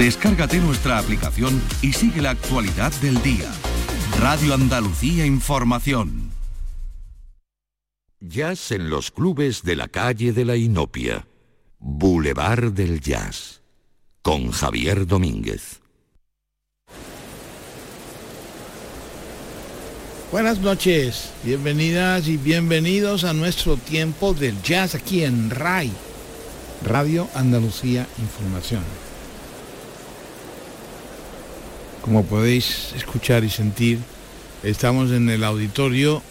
Descárgate nuestra aplicación y sigue la actualidad del día. Radio Andalucía Información. Jazz en los clubes de la calle de la Inopia. Boulevard del Jazz. Con Javier Domínguez. Buenas noches, bienvenidas y bienvenidos a nuestro tiempo del jazz aquí en RAI, Radio Andalucía Información. Como podéis escuchar y sentir, estamos en el auditorio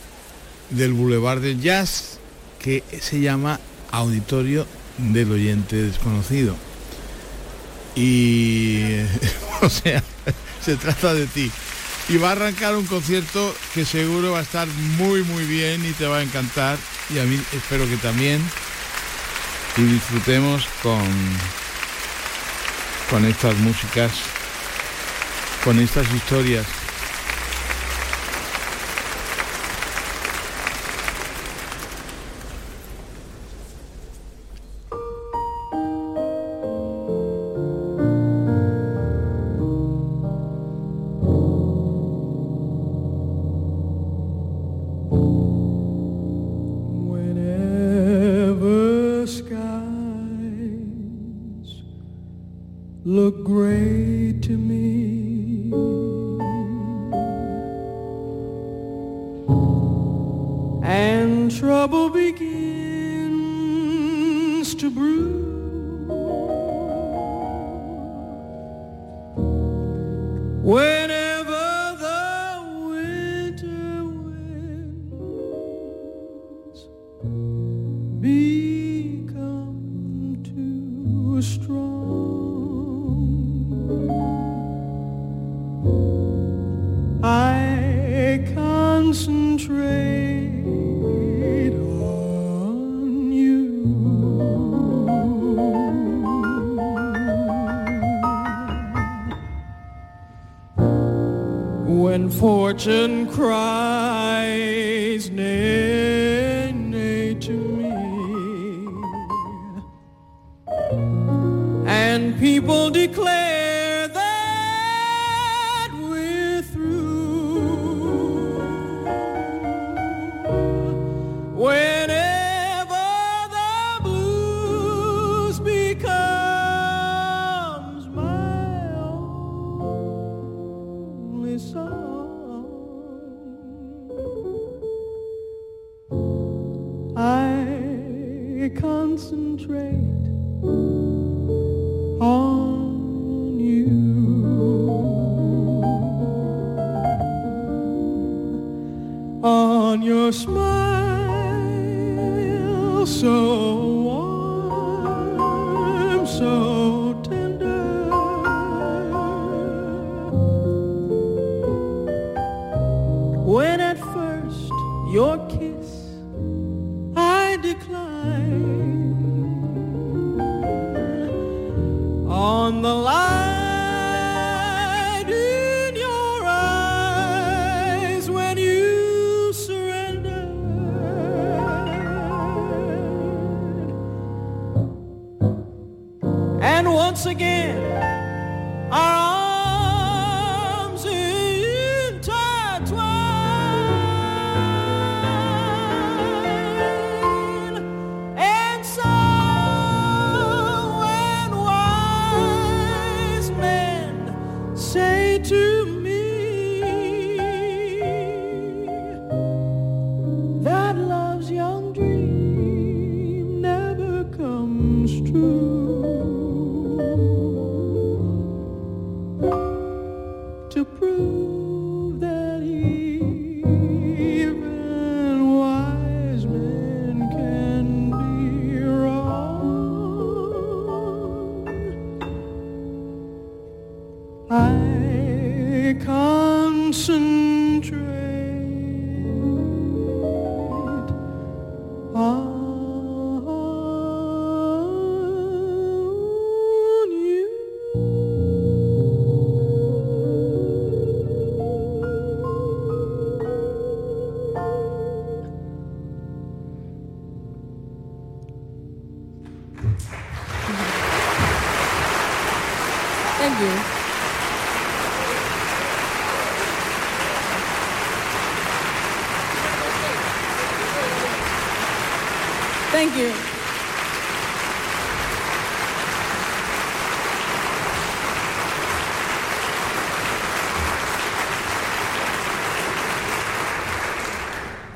del Boulevard del Jazz, que se llama Auditorio del Oyente Desconocido. Y, o sea, se trata de ti. Y va a arrancar un concierto que seguro va a estar muy, muy bien y te va a encantar. Y a mí espero que también. Y disfrutemos con, con estas músicas con estas historias.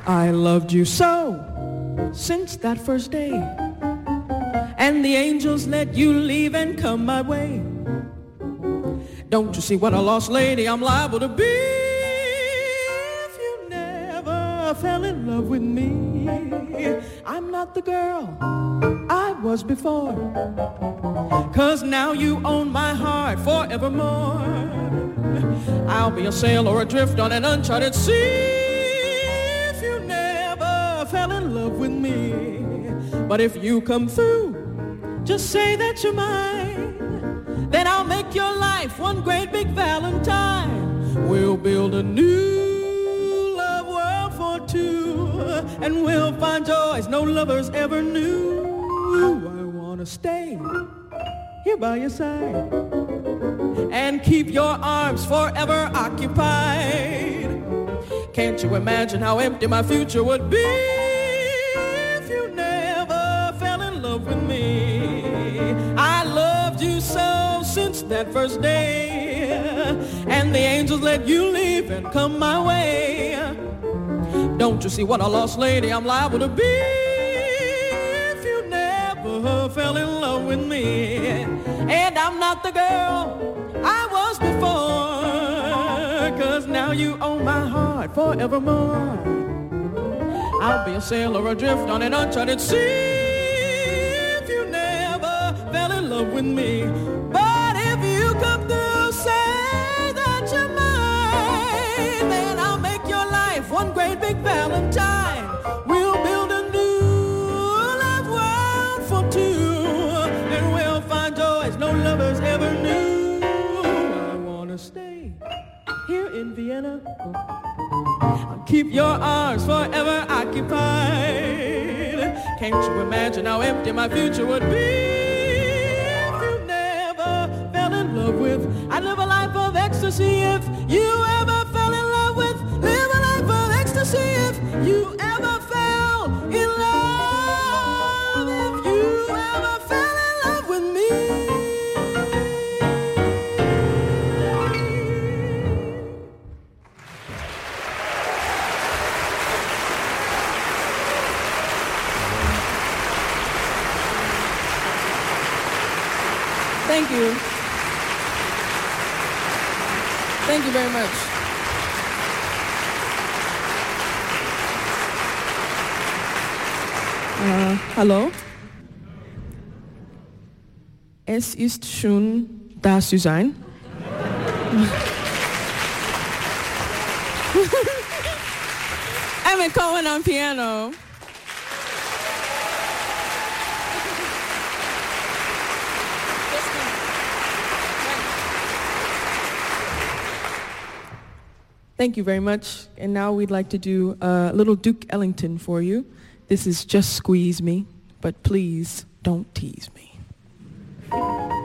I loved you so since that first day. And the angels let you leave and come my way. Don't you see what a lost lady I'm liable to be if you never fell in love with me? I'm not the girl I was before. Cause now you own my heart forevermore. I'll be a sailor adrift on an uncharted sea But if you come through, just say that you're mine. Then I'll make your life one great big valentine. We'll build a new love world for two. And we'll find joys no lovers ever knew. I wanna stay here by your side. And keep your arms forever occupied. Can't you imagine how empty my future would be that first day, and the angels let you leave and come my way. Don't you see what a lost lady I'm liable to be if you never fell in love with me? And I'm not the girl I was before, cause now you own my heart forevermore. I'll be a sailor adrift on an uncharted sea if you never fell in love with me. But your arms forever occupied. Can't you imagine how empty my future would be if you never fell in love with? I'd live a life of ecstasy if you Es ist schön, da zu sein. Emmett Cohen on piano. Thank you very much. And now we'd like to do a little Duke Ellington for you. This is Just Squeeze Me, but please don't tease me. Treat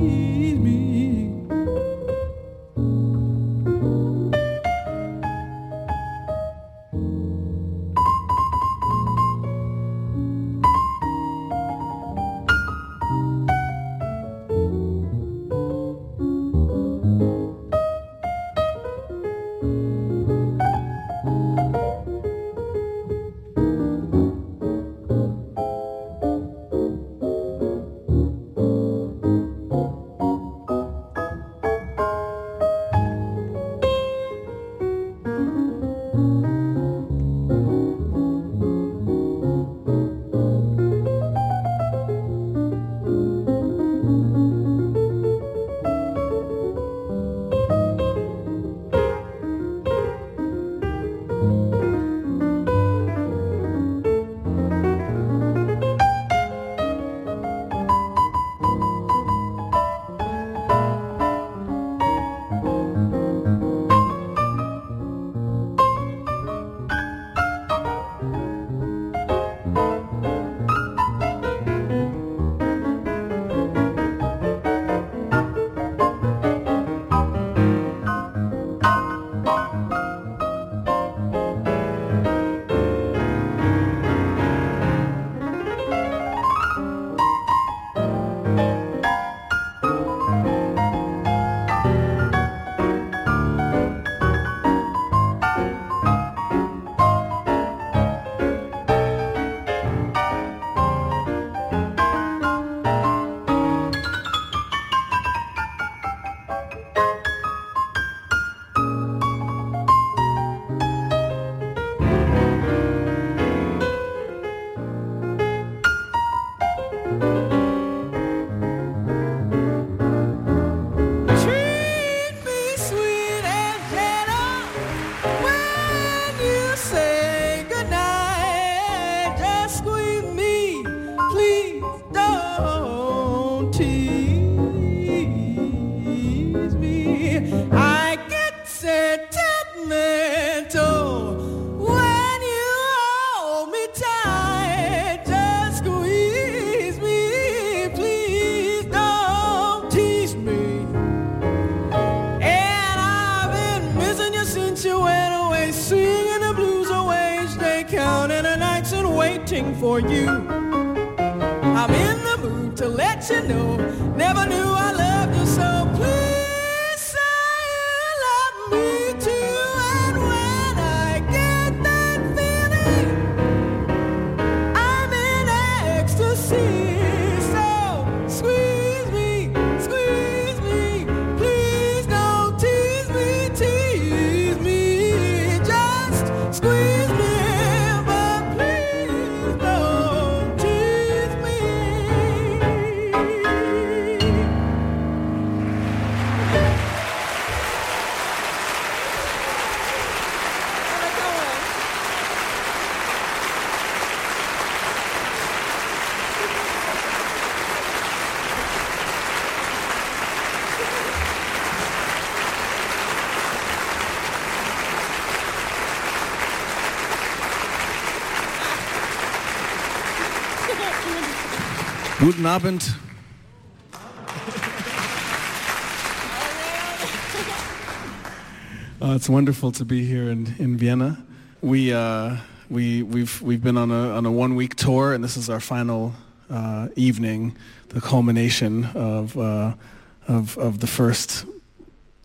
tease me. Guten Abend. Uh, it's wonderful to be here in, in Vienna. We, uh, we, we've, we've been on a, on a one-week tour, and this is our final uh, evening, the culmination of, uh, of, of the first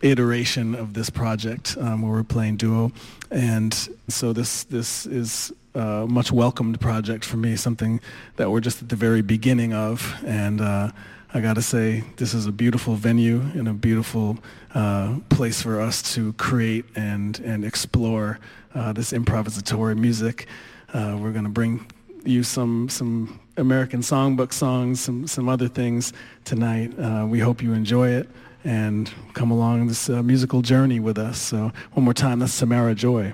iteration of this project um, where we're playing duo. And so this, this is a much welcomed project for me, something that we're just at the very beginning of. And uh, I got to say, this is a beautiful venue and a beautiful uh, place for us to create and, and explore uh, this improvisatory music. Uh, we're going to bring you some some American songbook songs, some some other things tonight. Uh, we hope you enjoy it and come along this musical journey with us. So one more time, that's Samara Joy.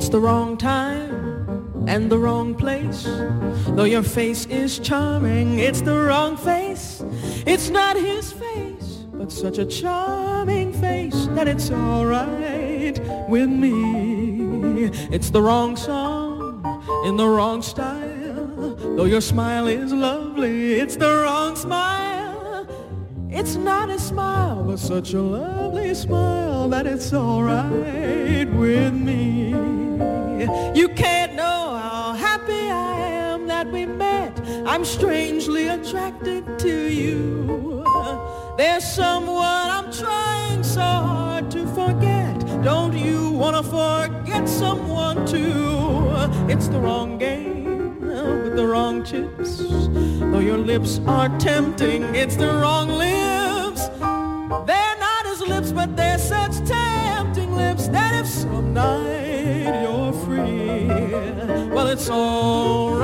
It's the wrong time and the wrong place. Though your face is charming, it's the wrong face. It's not his face, but such a charming face that it's alright with me. It's the wrong song in the wrong style. Though your smile is lovely, it's the wrong smile. It's not a smile, but such a lovely smile that it's alright with me. You can't know how happy I am that we met. I'm strangely attracted to you. There's someone I'm trying so hard to forget. Don't you want to forget someone too? It's the wrong game with the wrong chips. Though your lips are tempting, it's the wrong lips. They're not his lips, but they're such tempting lips that if some night it's all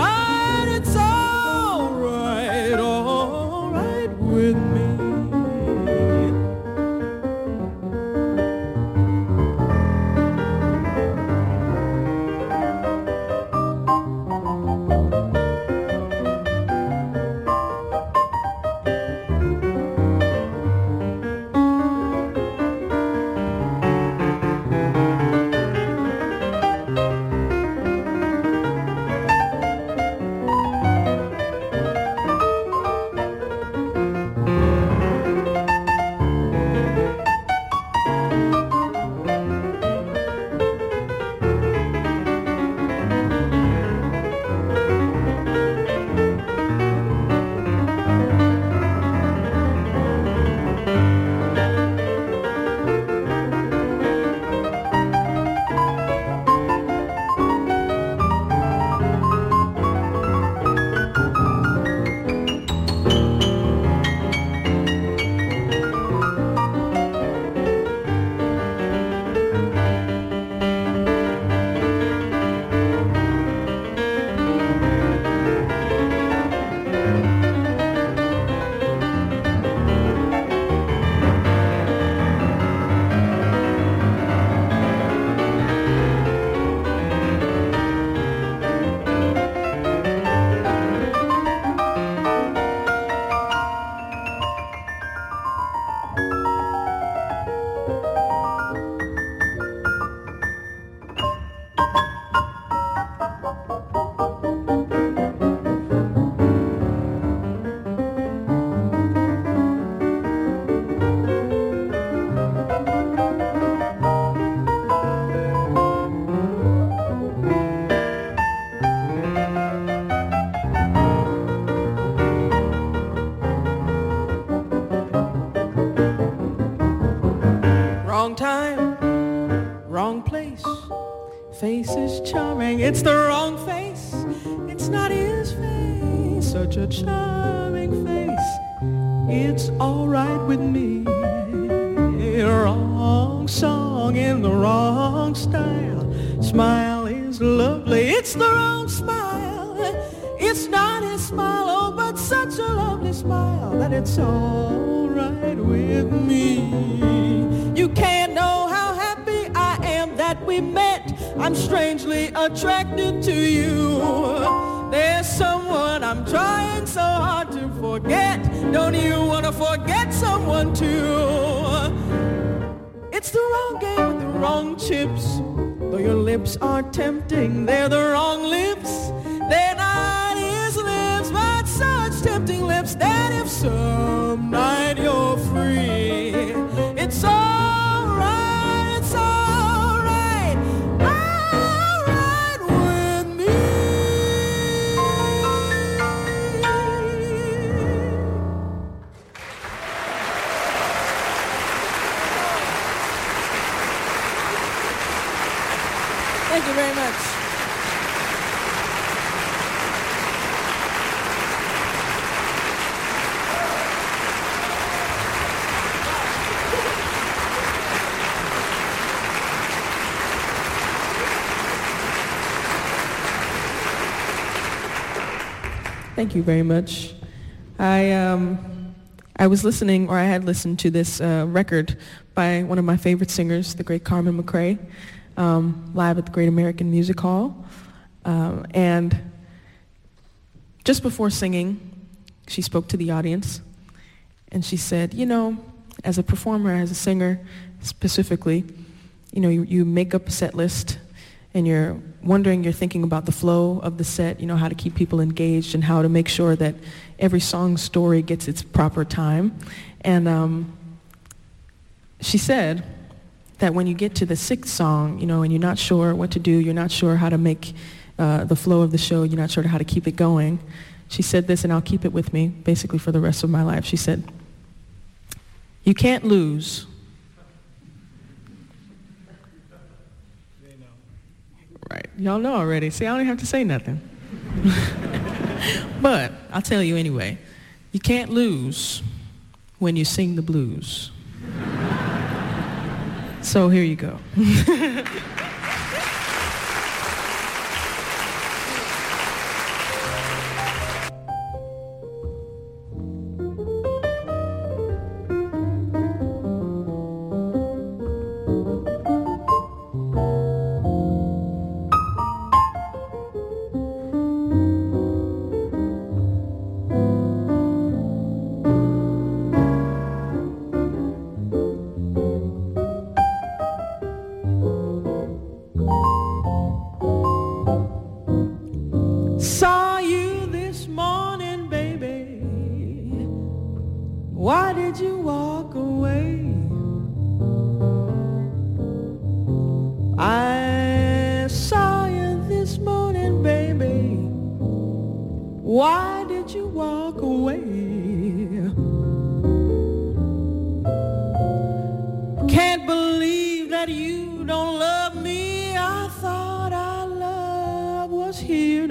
It's alright with me. Wrong song in the wrong style. Smile is lovely, it's the wrong smile. It's not his smile, oh, but such a lovely smile that it's alright with me. You can't know how happy I am that we met. I'm strangely attracted to you. There's someone I'm trying so hard to forget. Don't you want to forget someone too? It's the wrong game with the wrong chips. Though your lips are tempting, they're the wrong lips. They're not his lips, but such tempting lips that if some night Thank you very much. I um, I was listening, or I had listened to this uh, record by one of my favorite singers, the great Carmen McRae, um, live at the Great American Music Hall. Um, and just before singing, she spoke to the audience, and she said, "You know, as a performer, as a singer, specifically, you know, you, you make up a set list." And you're wondering, you're thinking about the flow of the set, you know, how to keep people engaged and how to make sure that every song story gets its proper time. And um, she said that when you get to the sixth song, you know, and you're not sure what to do, you're not sure how to make uh, the flow of the show, you're not sure how to keep it going. She said this, and I'll keep it with me basically for the rest of my life. She said, you can't lose Right. Y'all know already. See, I don't even have to say nothing. but I'll tell you anyway. You can't lose when you sing the blues. so here you go.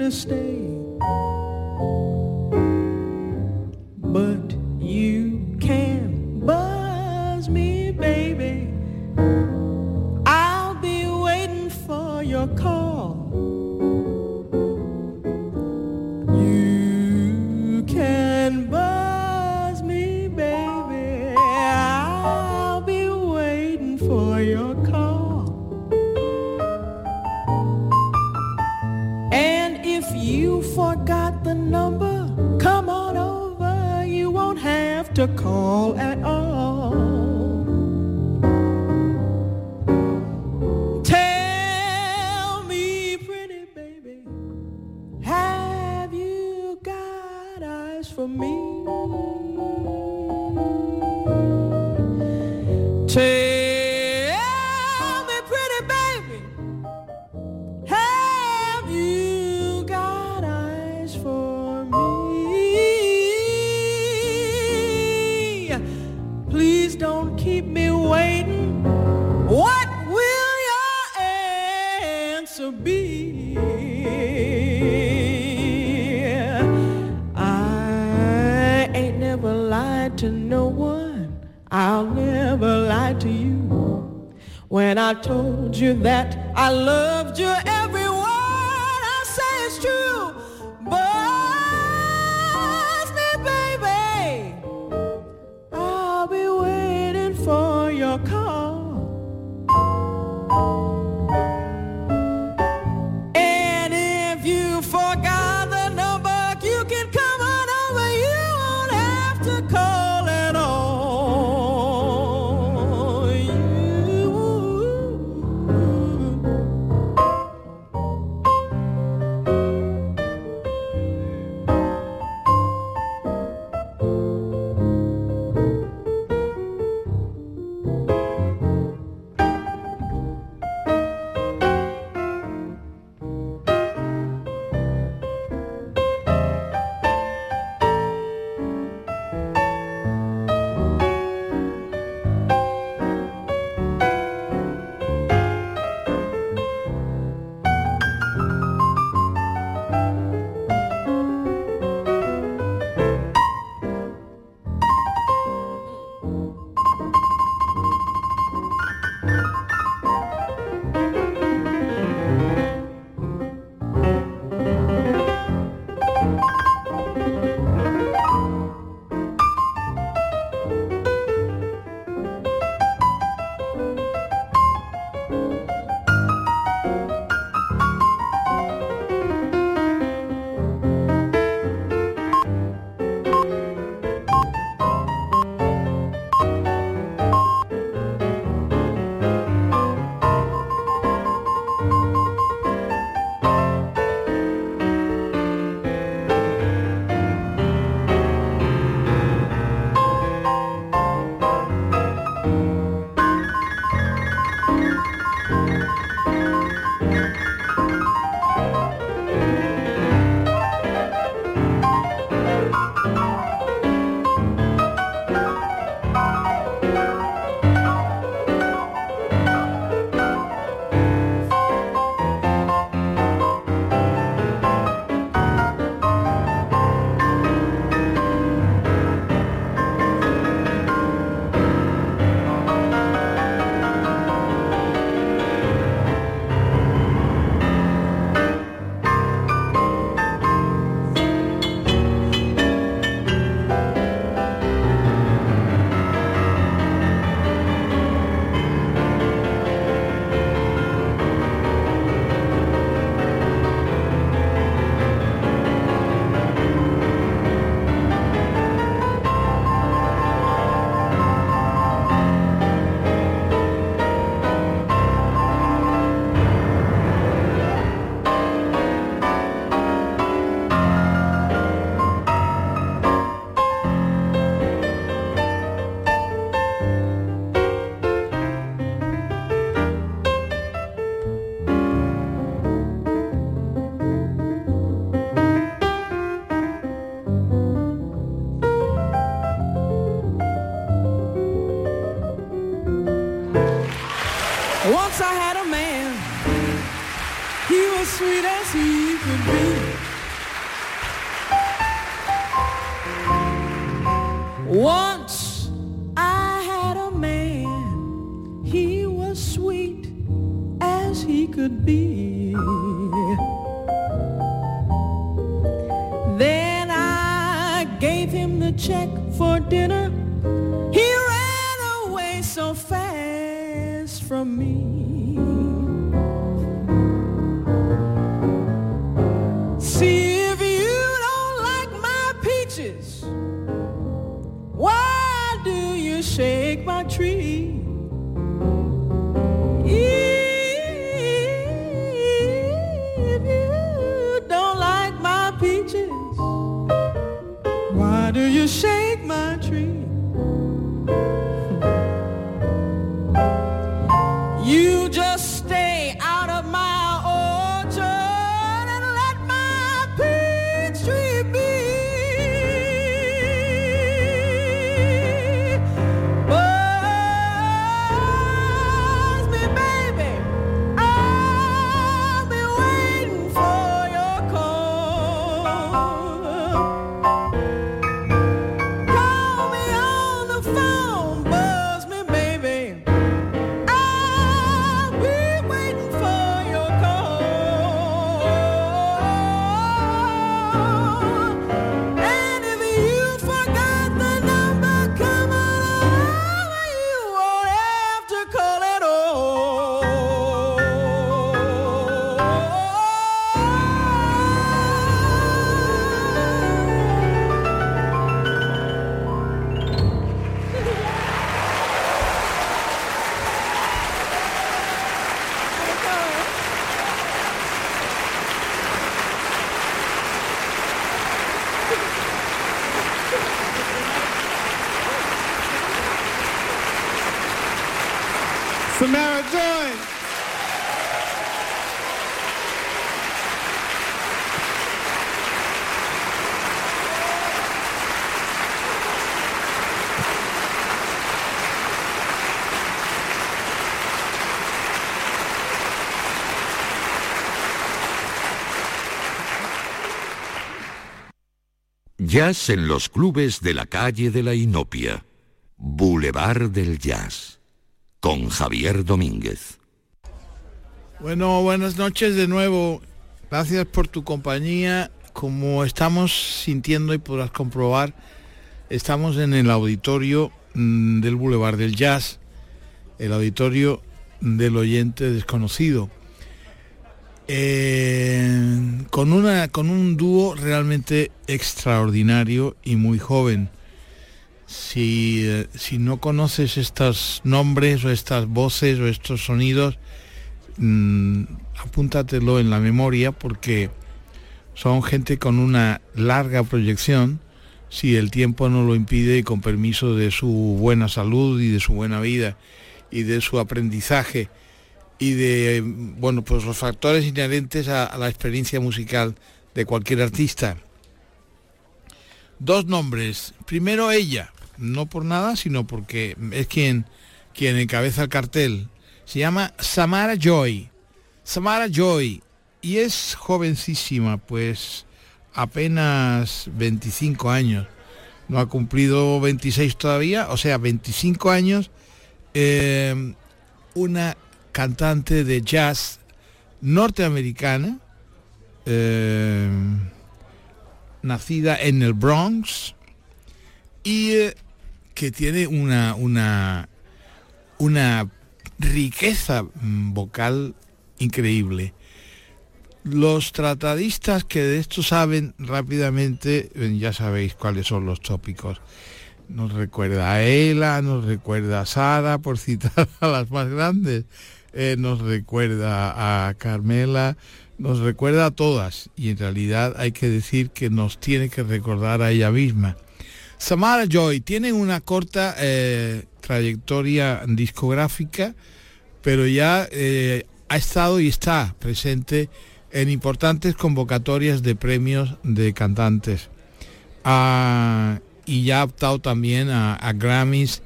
to stay. Call. Could be. Jazz en los clubes de la calle de la Inopia. Boulevard del Jazz. Con Javier Domínguez. Bueno, buenas noches de nuevo. Gracias por tu compañía. Como estamos sintiendo y podrás comprobar, estamos en el auditorio mm, del Boulevard del Jazz, el auditorio del oyente desconocido. Eh, con, una, con un dúo realmente extraordinario y muy joven. Si, eh, si no conoces estos nombres o estas voces o estos sonidos, mm, apúntatelo en la memoria porque son gente con una larga proyección, si el tiempo no lo impide y con permiso de su buena salud y de su buena vida y de su aprendizaje y de bueno pues los factores inherentes a, la experiencia musical de cualquier artista. Dos nombres. Primero ella, no por nada, sino porque es quien, quien encabeza el cartel. Se llama Samara Joy. Samara Joy. Y es jovencísima, pues apenas 25 años. No ha cumplido 26 todavía, o sea, 25 años. eh, una cantante de jazz norteamericana, eh, nacida en el Bronx y eh, que tiene una, una, una riqueza vocal increíble. Los tratadistas que de esto saben rápidamente, eh, ya sabéis cuáles son los tópicos. Nos recuerda a Ela, nos recuerda a Sara, por citar a las más grandes, eh, nos recuerda a Carmela, nos recuerda a todas y en realidad hay que decir que nos tiene que recordar a ella misma. Samara Joy tiene una corta eh, trayectoria discográfica, pero ya eh, ha estado y está presente en importantes convocatorias de premios de cantantes. Ah, y ya ha optado también a, a Grammys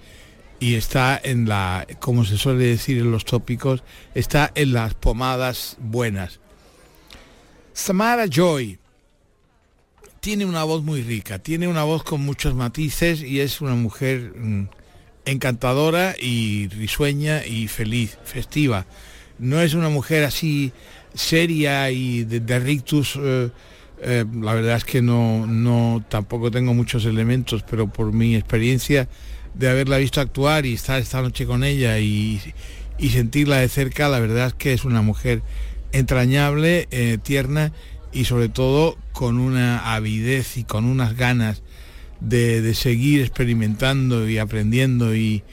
y está en la, como se suele decir en los tópicos, está en las pomadas buenas. Samara Joy tiene una voz muy rica, tiene una voz con muchos matices y es una mujer mm, encantadora y risueña y feliz, festiva. No es una mujer así seria y de, rictus. Eh, eh, la verdad es que no, no tampoco tengo muchos elementos, pero por mi experiencia de haberla visto actuar y estar esta noche con ella y, sentirla de cerca, la verdad es que es una mujer entrañable, eh, tierna y sobre todo con una avidez y con unas ganas de, seguir experimentando y aprendiendo y,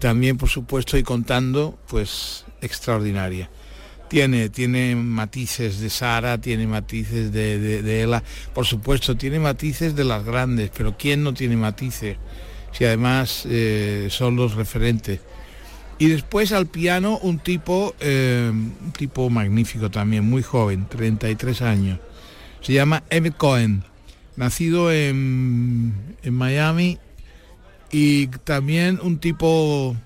también por supuesto y contando pues extraordinaria. Tiene, tiene matices de Sara, tiene matices de, de, Ella, por supuesto, tiene matices de las grandes, pero ¿quién no tiene matices? Si además eh, son los referentes. Y después al piano un tipo, eh, un tipo magnífico también, muy joven, 33 años. Se llama Emmett Cohen nacido en, Miami y también un tipo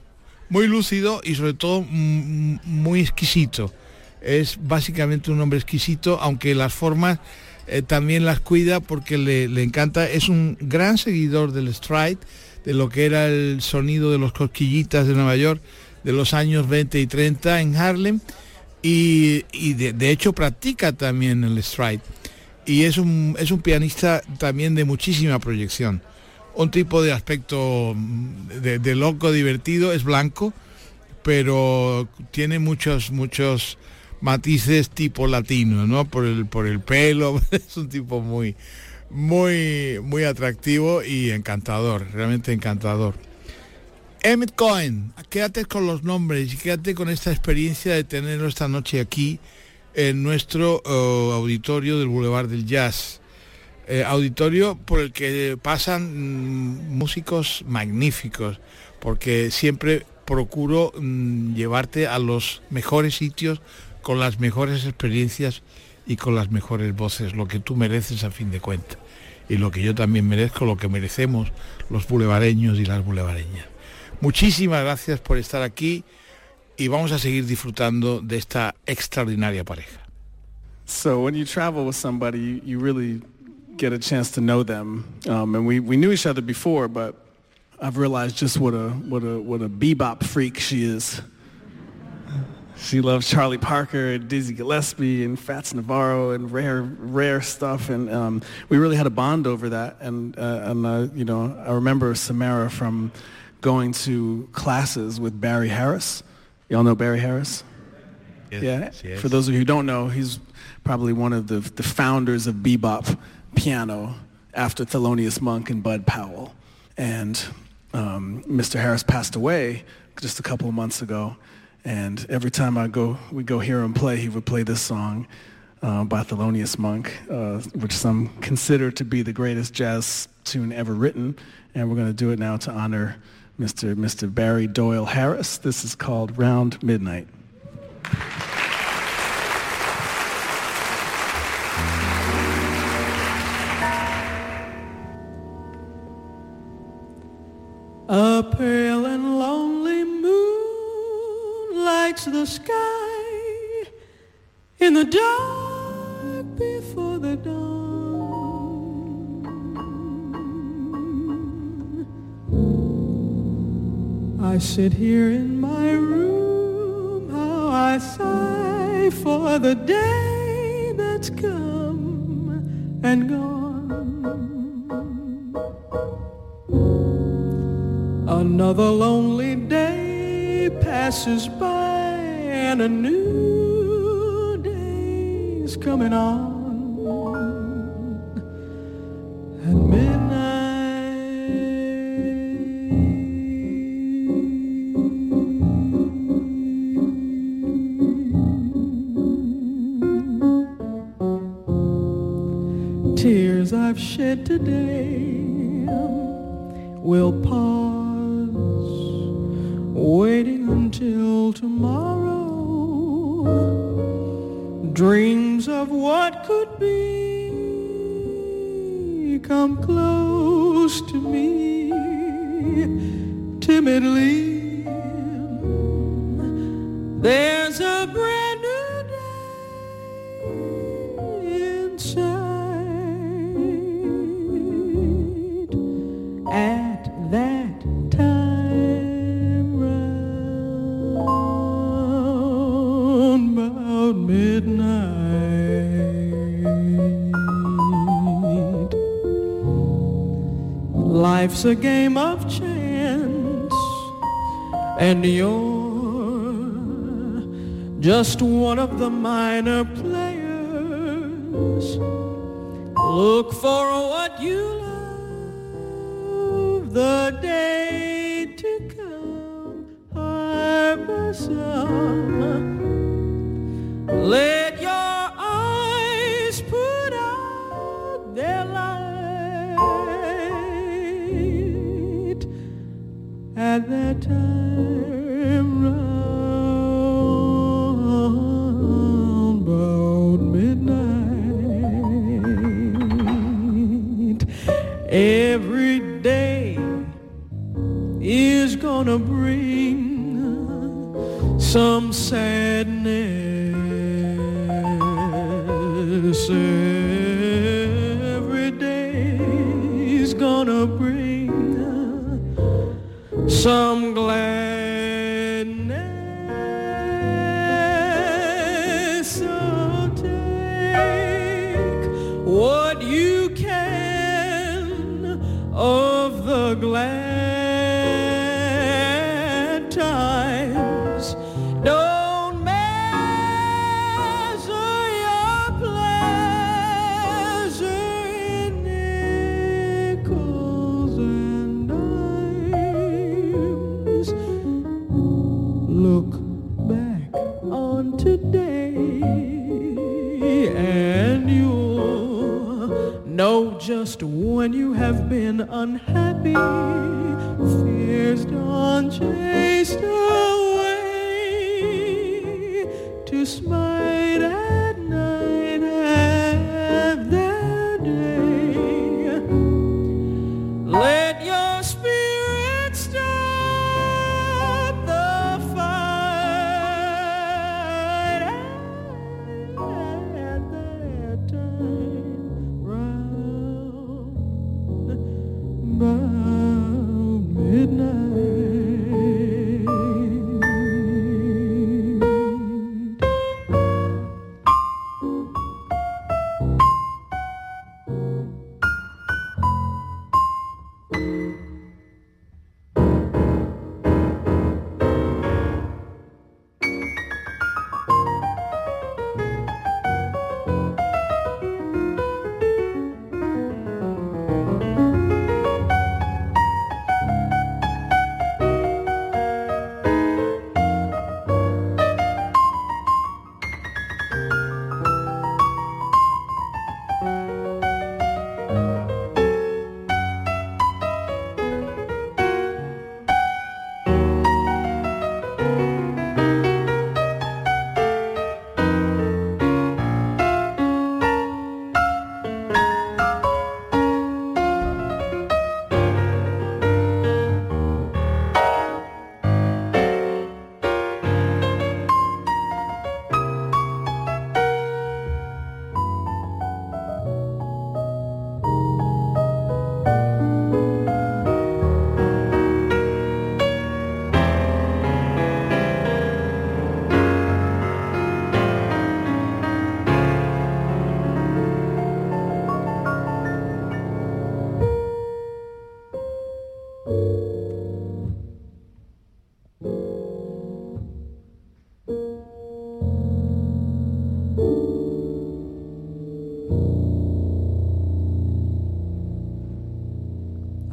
muy lúcido y sobre todo muy exquisito. Es básicamente un hombre exquisito, aunque las formas eh, también las cuida porque le, le, encanta. Es un gran seguidor del stride, de lo que era el sonido de los cosquillitas de Nueva York de los años 20 y 30 en Harlem y, de, de, hecho practica también el stride y es un, es un pianista también de muchísima proyección. Un tipo de aspecto mm, de, loco divertido, es blanco, pero tiene muchos, muchos matices tipo latino, ¿no? Por el, por el pelo, es un tipo muy, muy, muy atractivo y encantador, realmente encantador. Emmett Cohen, quédate con los nombres y quédate con esta experiencia de tenerlo esta noche aquí en nuestro eh, auditorio del Boulevard del Jazz. Eh, auditorio por el que pasan mm, músicos magníficos, porque siempre procuro mm, llevarte a los mejores sitios con las mejores experiencias y con las mejores voces, lo que tú mereces a fin de cuentas. Y lo que yo también merezco, lo que merecemos los bulevareños y las bulevareñas. Muchísimas gracias por estar aquí y vamos a seguir disfrutando de esta extraordinaria pareja. So when you travel with somebody, you really get a chance to know them. Um, and we, we knew each other before, but I've realized just what a, what a, what a bebop freak she is. She loves Charlie Parker and Dizzy Gillespie and Fats Navarro and rare, rare stuff. And um, we really had a bond over that. And, uh, and uh, you know, I remember Samara from going to classes with Barry Harris. Y'all know Barry Harris? Yes, yeah. Yes. For those of you who don't know, he's probably one of the, the founders of bebop piano after Thelonious Monk and Bud Powell. And um, Mr. Harris passed away just a couple of months ago. And every time I go, we go hear him play, he would play this song uh, by Thelonious Monk, uh, which some consider to be the greatest jazz tune ever written. And we're going to do it now to honor Mr. Mr. Barry Doyle Harris. This is called Round Midnight. A pale and the sky in the dark before the dawn. I sit here in my room, how I sigh for the day that's come and gone. Another lonely day passes by and a new day's coming on. life's a game of chance, and you're just one of the minor players. Look for what you love the day to come. Harvest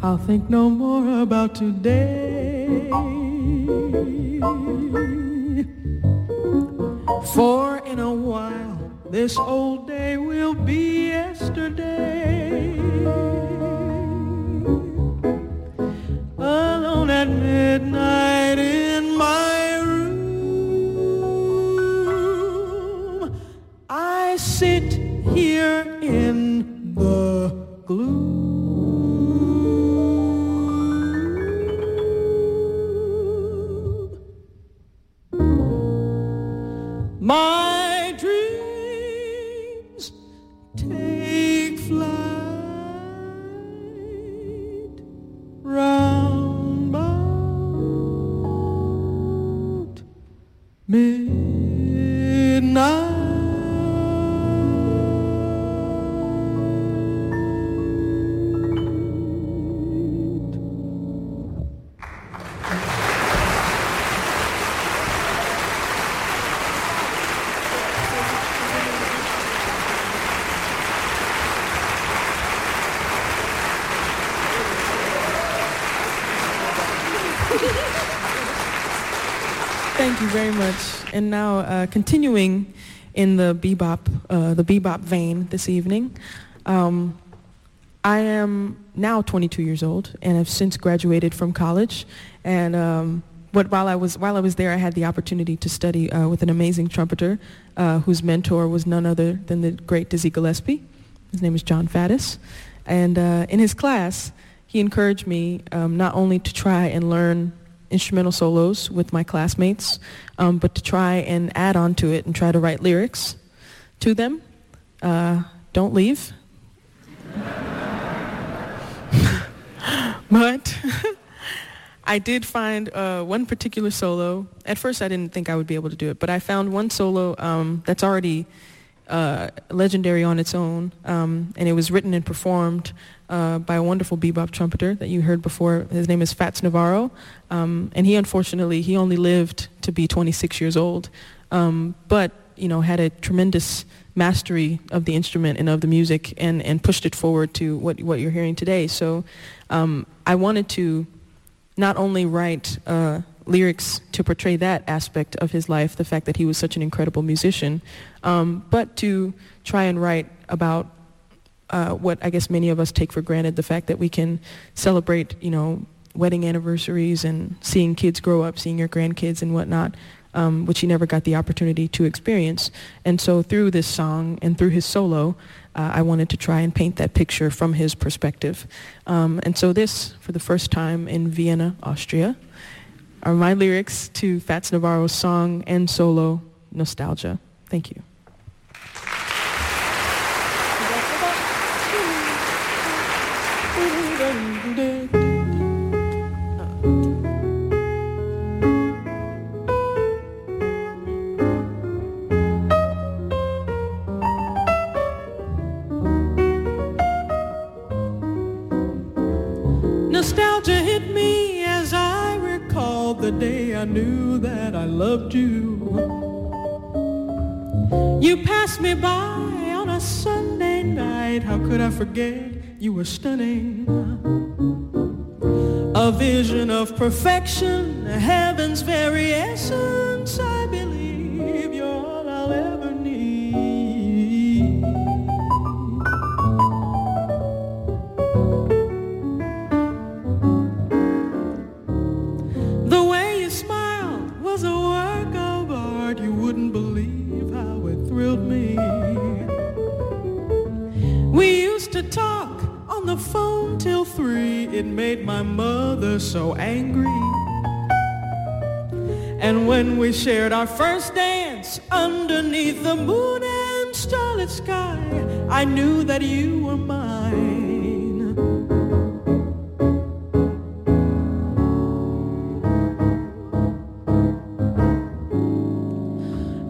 I'll think no more about today. For in a while, this old day will be yesterday. You very much. And now, uh, continuing in the bebop, uh, the bebop vein this evening, um, I am now 22 years old and have since graduated from college. And um, while I was while I was there, I had the opportunity to study uh, with an amazing trumpeter, uh, whose mentor was none other than the great Dizzy Gillespie. His name is Jon Faddis, and uh, in his class, he encouraged me um, not only to try and learn instrumental solos with my classmates, um, but to try and add on to it and try to write lyrics to them. Uh, don't leave. but I did find uh, one particular solo. At first, I didn't think I would be able to do it, but I found one solo um, that's already uh, legendary on its own, um, and it was written and performed uh, by a wonderful bebop trumpeter that you heard before. His name is Fats Navarro, um, and he unfortunately he only lived to be 26 years old, um, but you know had a tremendous mastery of the instrument and of the music, and, and pushed it forward to what what you're hearing today. So um, I wanted to not only write uh, lyrics to portray that aspect of his life, the fact that he was such an incredible musician, um, but to try and write about uh, what I guess many of us take for granted, the fact that we can celebrate, you know, wedding anniversaries and seeing kids grow up, seeing your grandkids and whatnot, um, which he never got the opportunity to experience. And so through this song and through his solo, uh, I wanted to try and paint that picture from his perspective. Um, and so this, for the first time in Vienna, Austria, are my lyrics to Fats Navarro's song and solo, Nostalgia. Thank you. Loved you. You passed me by on a Sunday night. How could I forget? You were stunning. A vision of perfection, heaven's very essence. Shared our first dance underneath the moon and starlit sky, I knew that you were mine.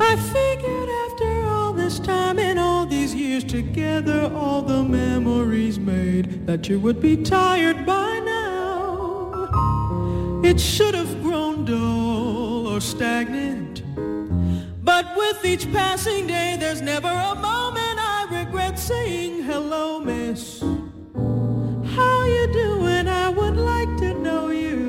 I figured after all this time and all these years together, all the memories made, that you would be tired by now. it should have each passing day, there's never a moment I regret saying hello, miss. How you doing? I would like to know you.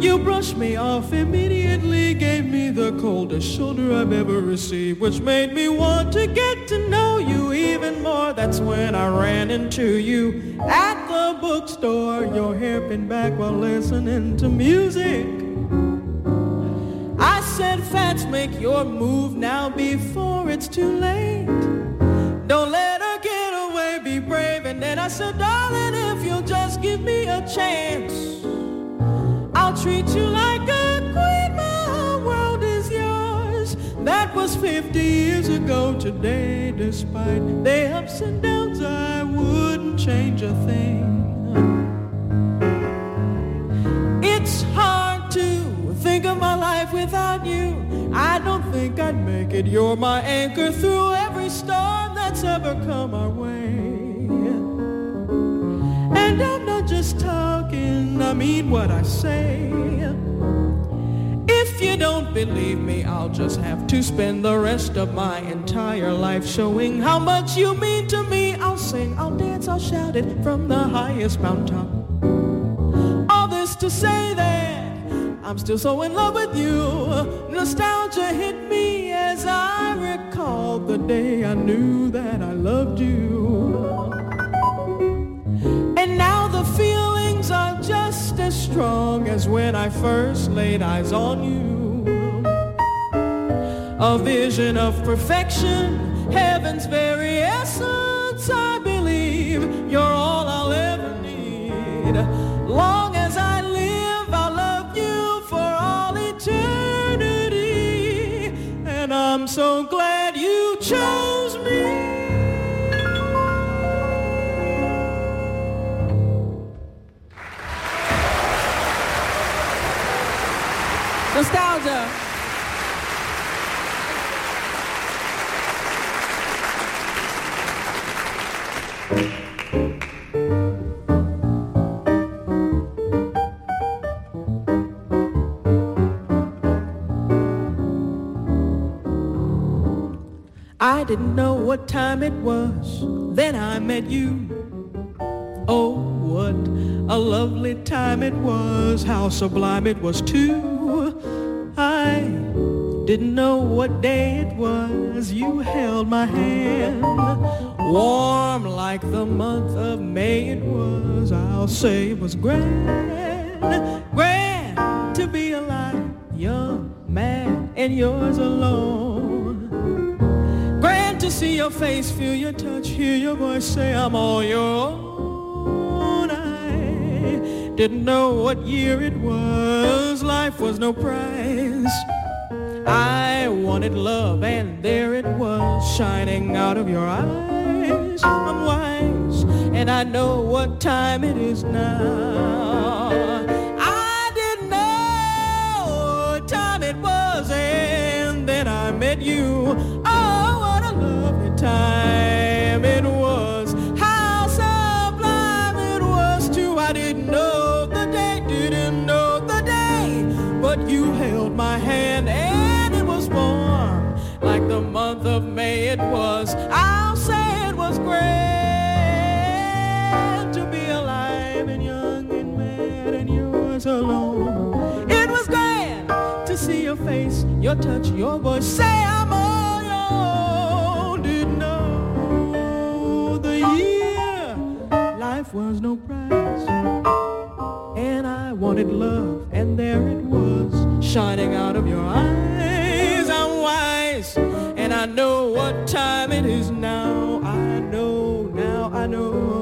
You brushed me off immediately, gave me the coldest shoulder I've ever received, which made me want to get to know you even more. That's when I ran into you at the bookstore, your hair pinned back while listening to music. Said, Fats, make your move now before it's too late. Don't let her get away, be brave. And then I said, darling, if you'll just give me a chance, I'll treat you like a queen. My whole world is yours. That was 50 years ago today, despite the ups and downs, I wouldn't change a thing. Think of my life without you. I don't think I'd make it. You're my anchor through every storm that's ever come our way. And I'm not just talking, I mean what I say. If you don't believe me, I'll just have to spend the rest of my entire life showing how much you mean to me. I'll sing, I'll dance, I'll shout it from the highest mountaintop this to say that I'm still so in love with you. Nostalgia hit me as I recalled the day I knew that I loved you. And now the feelings are just as strong as when I first laid eyes on you. A vision of perfection, heaven's very essence, I believe you're all I'll ever need. Long so glad you chose I didn't know what time it was, then I met you. Oh, what a lovely time it was, how sublime it was too. I didn't know what day it was, you held my hand. Warm like the month of May it was, I'll say it was grand, grand to be alive, young, mad, and yours alone. See your face, feel your touch, hear your voice say I'm all your own. I didn't know what year it was, life was no prize. I wanted love and there it was, shining out of your eyes. I'm wise and I know what time it is now. I didn't know what time it was and then I met you. It was. I'll say it was grand to be alive and young and mad and yours alone. It was grand to see your face, your touch, your voice. Say I'm all your. Didn't know the year. Life was no prize. And I wanted love, and there it was, shining out of your eyes. Know what time it is now. I know now, I know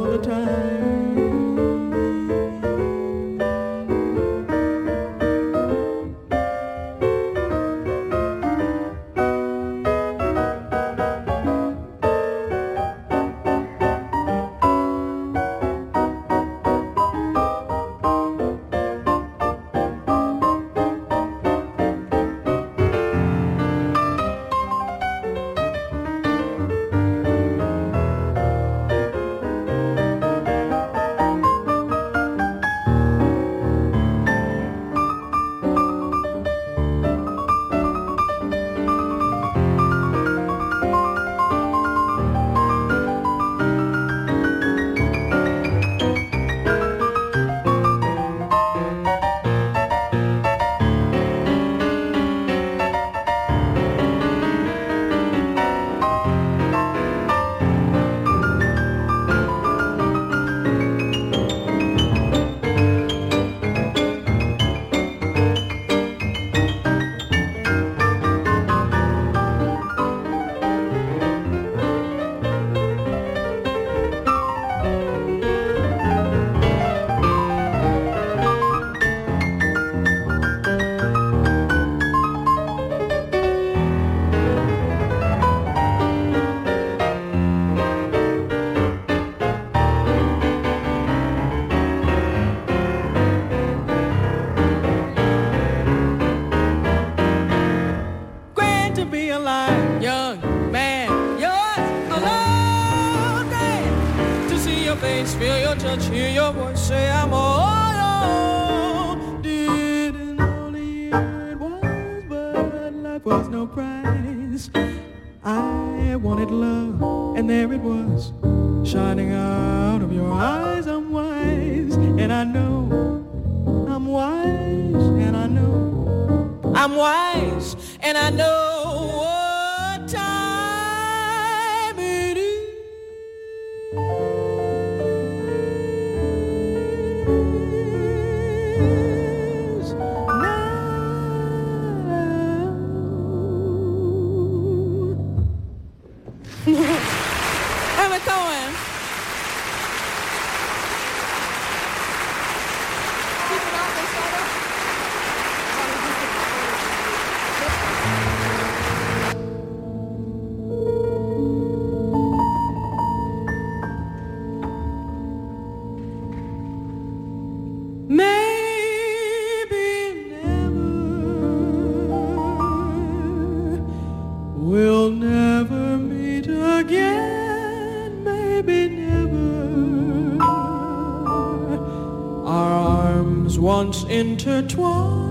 once intertwined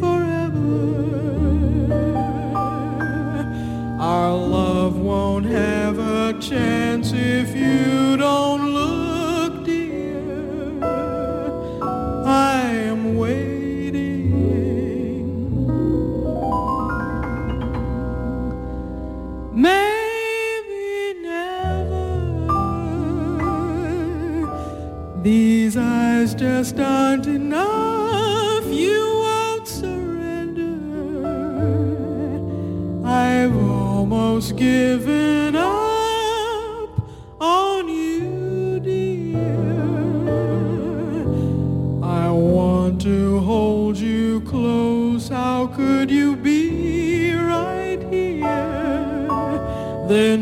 forever. Our love won't have a chance if you just aren't enough. You won't surrender. I've almost given up on you, dear. I want to hold you close. How could you be right here? Then.